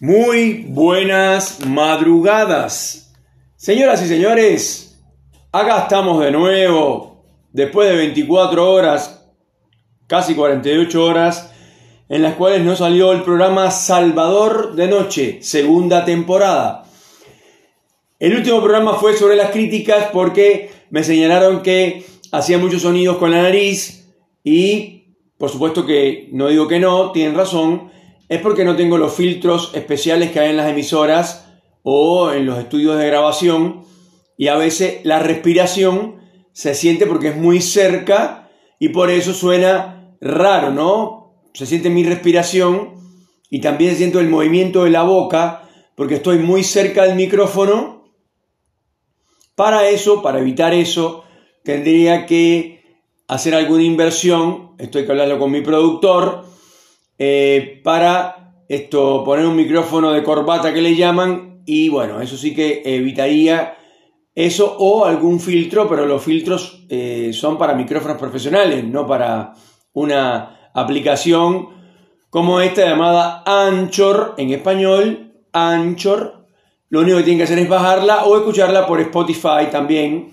Muy buenas madrugadas. Señoras y señores, acá estamos de nuevo, después de 24 horas, casi 48 horas, en las cuales no salió el programa Salvador de Noche, segunda temporada. El último programa fue sobre las críticas porque me señalaron que hacía muchos sonidos con la nariz y por supuesto que no digo que no, tienen razón, es porque no tengo los filtros especiales que hay en las emisoras o en los estudios de grabación y a veces la respiración se siente porque es muy cerca y por eso suena raro, ¿no? Se siente mi respiración y también siento el movimiento de la boca porque estoy muy cerca del micrófono. Para eso, para evitar eso, tendría que hacer alguna inversión, estoy que hablarlo con mi productor, eh, para esto, poner un micrófono de corbata que le llaman y bueno, eso sí que evitaría eso o algún filtro, pero los filtros eh, son para micrófonos profesionales, no para una aplicación como esta llamada Anchor en español, Anchor. Lo único que tienen que hacer es bajarla o escucharla por Spotify también.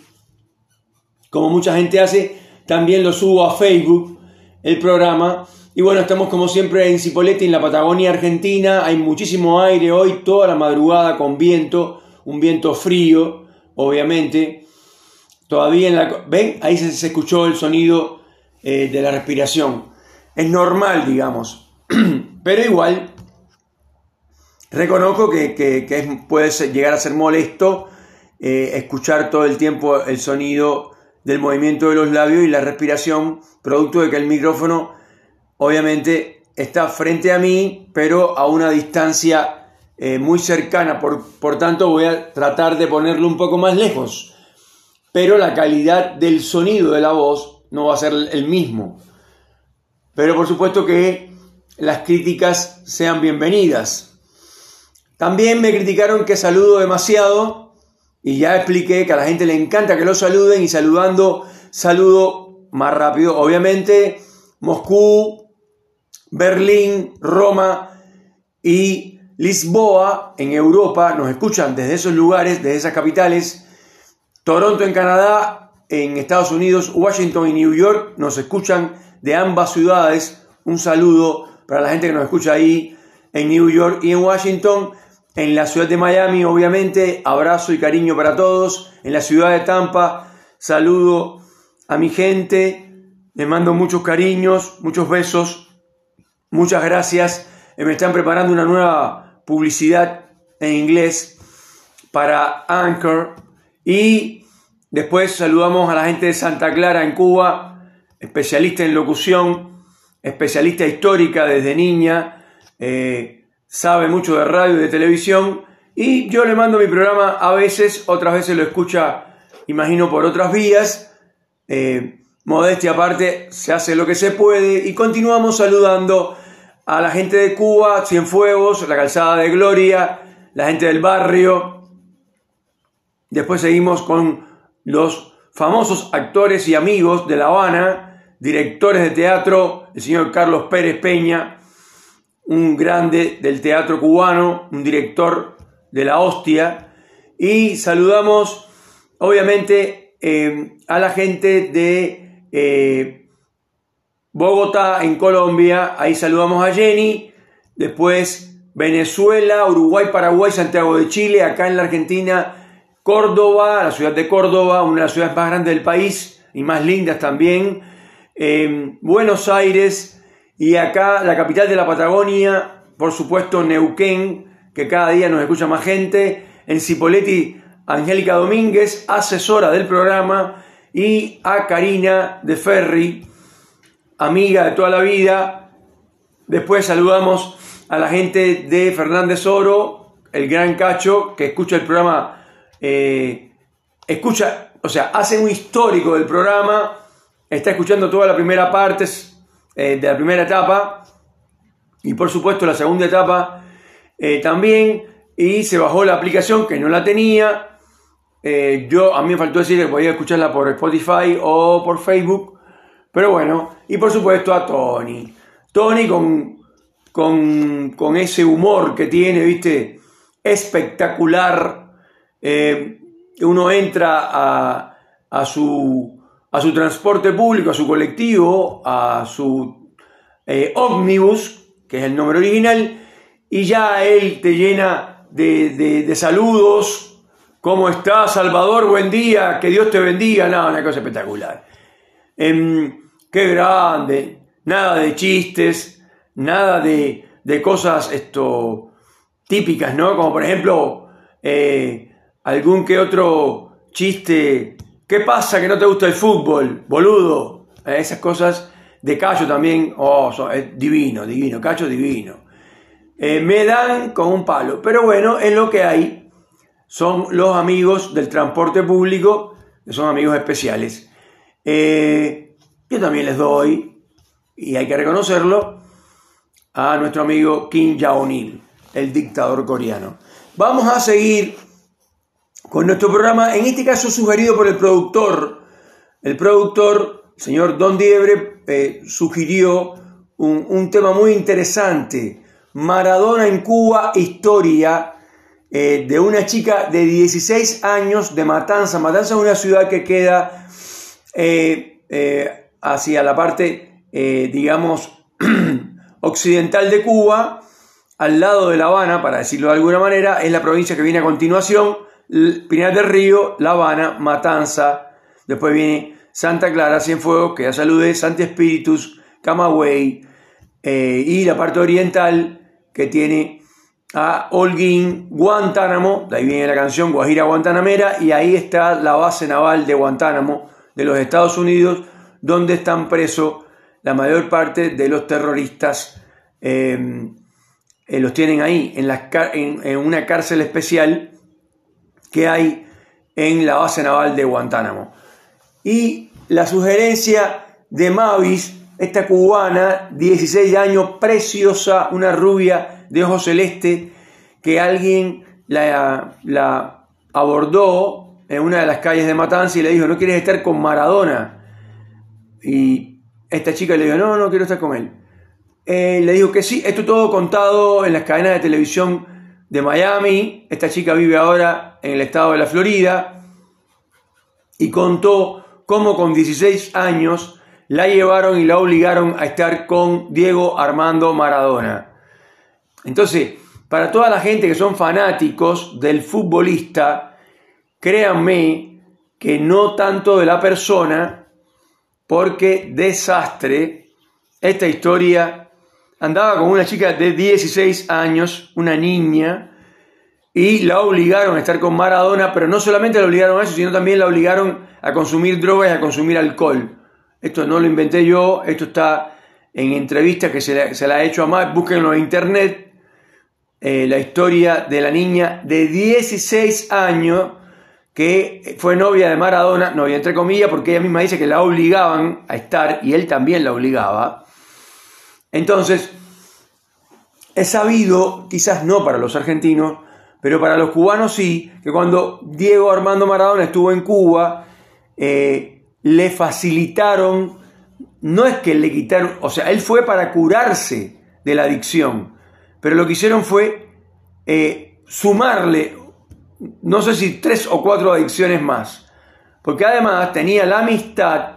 Como mucha gente hace, también lo subo a Facebook, el programa. Y bueno, estamos como siempre en Cipolletti, en la Patagonia Argentina. Hay muchísimo aire hoy, toda la madrugada con viento, un viento frío, obviamente. Todavía en la... ¿Ven? Ahí se, escuchó el sonido eh, de la respiración. Es normal, digamos. Pero igual, reconozco que, puede llegar a ser molesto eh, escuchar todo el tiempo el sonido del movimiento de los labios y la respiración, producto de que el micrófono obviamente está frente a mí, pero a una distancia eh, muy cercana, por, por tanto voy a tratar de ponerlo un poco más lejos, pero la calidad del sonido de la voz no va a ser el mismo. Pero por supuesto que las críticas sean bienvenidas. También me criticaron que saludo demasiado y ya expliqué que a la gente le encanta que lo saluden y saludando saludo más rápido. Obviamente Moscú, Berlín, Roma y Lisboa en Europa nos escuchan desde esos lugares, desde esas capitales. Toronto en Canadá, en Estados Unidos, Washington y New York nos escuchan de ambas ciudades. Un saludo para la gente que nos escucha ahí en New York y en Washington. En la ciudad de Miami, obviamente, abrazo y cariño para todos. En la ciudad de Tampa, saludo a mi gente. Les mando muchos cariños, muchos besos. Muchas gracias. Eh, me están preparando una nueva publicidad en inglés para Anchor. Y después saludamos a la gente de Santa Clara en Cuba, especialista en locución, especialista histórica desde niña, eh, sabe mucho de radio y de televisión. Y yo le mando mi programa a veces, otras veces lo escucha, imagino, por otras vías. Eh, modestia aparte, se hace lo que se puede y continuamos saludando a la gente de Cuba, Cienfuegos, la calzada de Gloria, la gente del barrio. Después seguimos con los famosos actores y amigos de La Habana, directores de teatro, el señor Carlos Pérez Peña, un grande del teatro cubano, un director de la hostia. Y saludamos, obviamente, eh, a la gente de eh, Bogotá, en Colombia, ahí saludamos a Jenny. Después Venezuela, Uruguay, Paraguay, Santiago de Chile, acá en la Argentina, Córdoba, la ciudad de Córdoba, una de las ciudades más grandes del país y más lindas también. Em, Buenos Aires y acá la capital de la Patagonia, por supuesto Neuquén, que cada día nos escucha más gente. En Cipoletti, Angélica Domínguez, asesora del programa, y a Karina de Ferri, amiga de toda la vida. Después saludamos a la gente de Fernández Oro, el gran cacho, que escucha el programa, eh, escucha, o sea, hace un histórico del programa, está escuchando toda la primera parte eh, de la primera etapa y por supuesto la segunda etapa eh, también y se bajó la aplicación que no la tenía. yo a mí me faltó decir que podía escucharla por Spotify o por Facebook pero bueno, y por supuesto a Tony. Tony con con, ese humor que tiene, ¿viste? Espectacular. Eh, uno entra a, a, su, a su transporte público, a su colectivo, a su eh, ómnibus, que es el nombre original, y ya él te llena de, saludos. ¿Cómo estás, Salvador? Buen día, que Dios te bendiga. Nada, una cosa espectacular. Em, qué grande, nada de chistes, nada de, cosas esto, típicas, ¿no? Como por ejemplo, eh, algún que otro chiste. ¿Qué pasa que no te gusta el fútbol, boludo? Eh, esas cosas de Cacho también, oh, es divino, divino, Cacho divino. Eh, me dan con un palo. Pero bueno, es lo que hay. Son los amigos del transporte público, que son amigos especiales. Yo también les doy, y hay que reconocerlo, a nuestro amigo Kim Jong-il, el dictador coreano. Vamos a seguir con nuestro programa, en este caso sugerido por el productor. El productor, el señor Don Diebre, eh, sugirió un, tema muy interesante Maradona en Cuba, historia eh, de una chica de 16 años de Matanza. Matanza es una ciudad que queda eh, hacia la parte, digamos, occidental de Cuba, al lado de La Habana, para decirlo de alguna manera, es la provincia que viene a continuación, Pinar del Río, La Habana, Matanza, después viene Santa Clara, Cienfuegos, que ya saludé, Santi Espíritus, Camagüey, y la parte oriental que tiene a Holguín, Guantánamo, de ahí viene la canción Guajira Guantanamera, y ahí está la base naval de Guantánamo de los Estados Unidos, donde están presos la mayor parte de los terroristas. Em, eh, los tienen ahí, en, una cárcel especial que hay en la base naval de Guantánamo. Y la sugerencia de Mavis esta cubana, 16 años, preciosa, una rubia de ojos celeste, que alguien la, la abordó en una de las calles de Matanza y le dijo, ¿no quieres estar con Maradona? Y esta chica le dijo, no, no quiero estar con él. Eh, le dijo que sí, esto todo contado en las cadenas de televisión de Miami. Esta chica vive ahora en el estado de la Florida y contó cómo con 16 años la llevaron y la obligaron a estar con Diego Armando Maradona. Entonces, para toda la gente que son fanáticos del futbolista, créanme que no tanto de la persona, porque desastre, esta historia andaba con una chica de 16 años, una niña, y la obligaron a estar con Maradona, pero no solamente la obligaron a eso, sino también la obligaron a consumir drogas y a consumir alcohol. Esto no lo inventé yo, esto está en entrevistas que se, la ha hecho a más, búsquenlo en internet, eh, la historia de la niña de 16 años que fue novia de Maradona, novia entre comillas, porque ella misma dice que la obligaban a estar y él también la obligaba. Entonces, es sabido, quizás no para los argentinos, pero para los cubanos sí, que cuando Diego Armando Maradona estuvo en Cuba, eh, le facilitaron, no es que le quitaron, o sea, él fue para curarse de la adicción, pero lo que hicieron fue eh, sumarle, no sé si tres o cuatro adicciones más, porque además tenía la amistad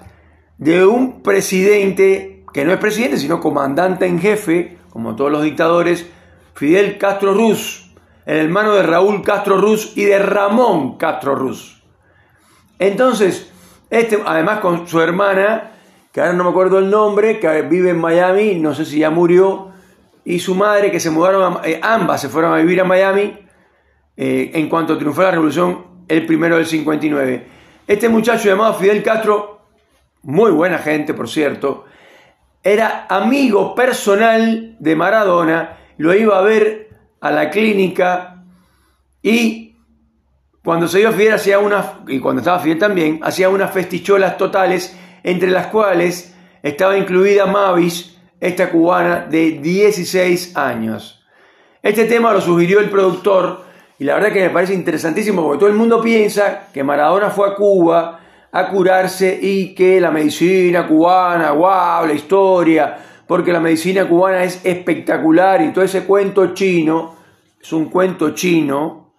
de un presidente, que no es presidente, sino comandante en jefe, como todos los dictadores, Fidel Castro Ruz, el hermano de Raúl Castro Ruz y de Ramón Castro Ruz. Entonces, este, además con su hermana, que ahora no me acuerdo el nombre, que vive en Miami, no sé si ya murió, y su madre, que se mudaron, eh, ambas se fueron a vivir a Miami eh, en cuanto triunfó la revolución el primero del 59. Este muchacho llamado Fidel Castro, muy buena gente por cierto, era amigo personal de Maradona, lo iba a ver a la clínica y cuando se dio Fidel hacía unas, y cuando estaba Fidel también, hacía unas festicholas totales, entre las cuales estaba incluida Mavis, esta cubana de 16 años. Este tema lo sugirió el productor y la verdad que me parece interesantísimo porque todo el mundo piensa que Maradona fue a Cuba a curarse y que la medicina cubana, wow, la historia, porque la medicina cubana es espectacular y todo ese cuento chino, es un cuento chino,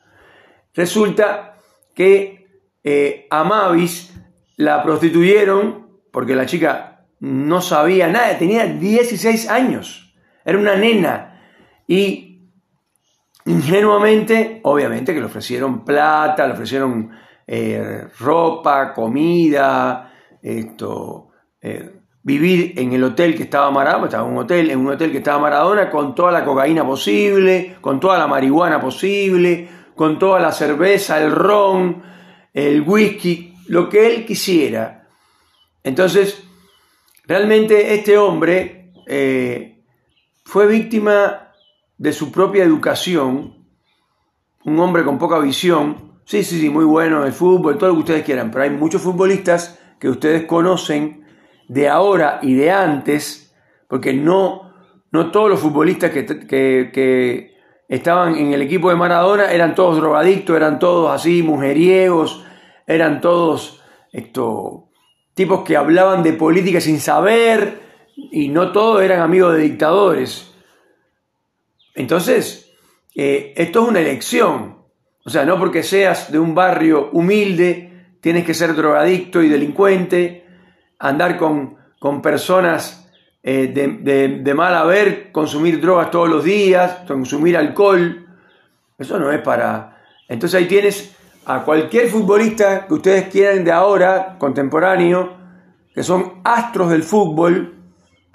resulta que eh, a Mavis la prostituyeron porque la chica no sabía nada, tenía 16 años, era una nena y ingenuamente, obviamente que le ofrecieron plata, le ofrecieron eh, ropa, comida, esto, eh, vivir en el hotel que estaba Maradona, estaba en un hotel, un hotel que estaba Maradona, con toda la cocaína posible, con toda la marihuana posible, con toda la cerveza, el ron, el whisky, lo que él quisiera. Entonces, realmente este hombre eh, fue víctima de su propia educación, un hombre con poca visión, sí, sí, sí, muy bueno el fútbol, todo lo que ustedes quieran, pero hay muchos futbolistas que ustedes conocen de ahora y de antes, porque no, no todos los futbolistas que, estaban en el equipo de Maradona eran todos drogadictos, eran todos así mujeriegos, eran todos esto, tipos que hablaban de política sin saber y no todos eran amigos de dictadores. Entonces, eh, esto es una elección. O sea, no porque seas de un barrio humilde, tienes que ser drogadicto y delincuente, andar con, con personas eh, de, mal haber, consumir drogas todos los días, consumir alcohol. Eso no es para... Entonces ahí tienes a cualquier futbolista que ustedes quieran de ahora, contemporáneo, que son astros del fútbol,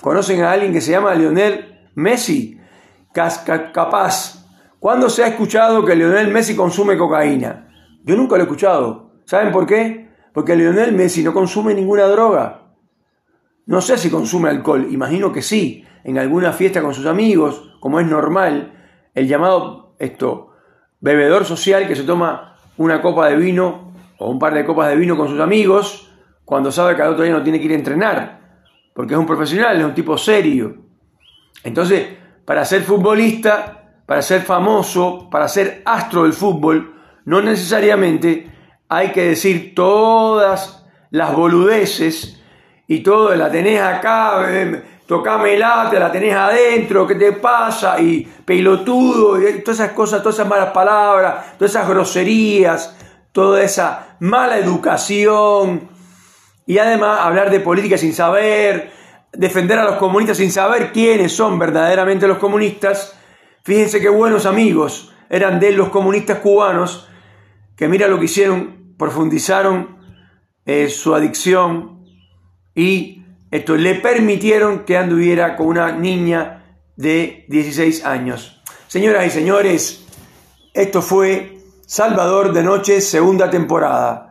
conocen a alguien que se llama Lionel Messi, capaz. ¿Cuándo se ha escuchado que Lionel Messi consume cocaína? Yo nunca lo he escuchado. ¿Saben por qué? Porque Lionel Messi no consume ninguna droga. No sé si consume alcohol, imagino que sí, en alguna fiesta con sus amigos, como es normal, el llamado esto, bebedor social que se toma una copa de vino o un par de copas de vino con sus amigos cuando sabe que al otro día no tiene que ir a entrenar, porque es un profesional, es un tipo serio. Entonces, para ser futbolista, para ser famoso, para ser astro del fútbol, no necesariamente hay que decir todas las boludeces y todo, la tenés acá, eh, tocámela, te la tenés adentro, ¿qué te pasa? Y pelotudo, y todas esas cosas, todas esas malas palabras, todas esas groserías, toda esa mala educación. Y además hablar de política sin saber, defender a los comunistas sin saber quiénes son verdaderamente los comunistas. Fíjense qué buenos amigos eran de los comunistas cubanos, que mira lo que hicieron profundizaron eh, su adicción y esto le permitieron que anduviera con una niña de 16 años. Señoras y señores, esto fue Salvador de Noche, segunda temporada.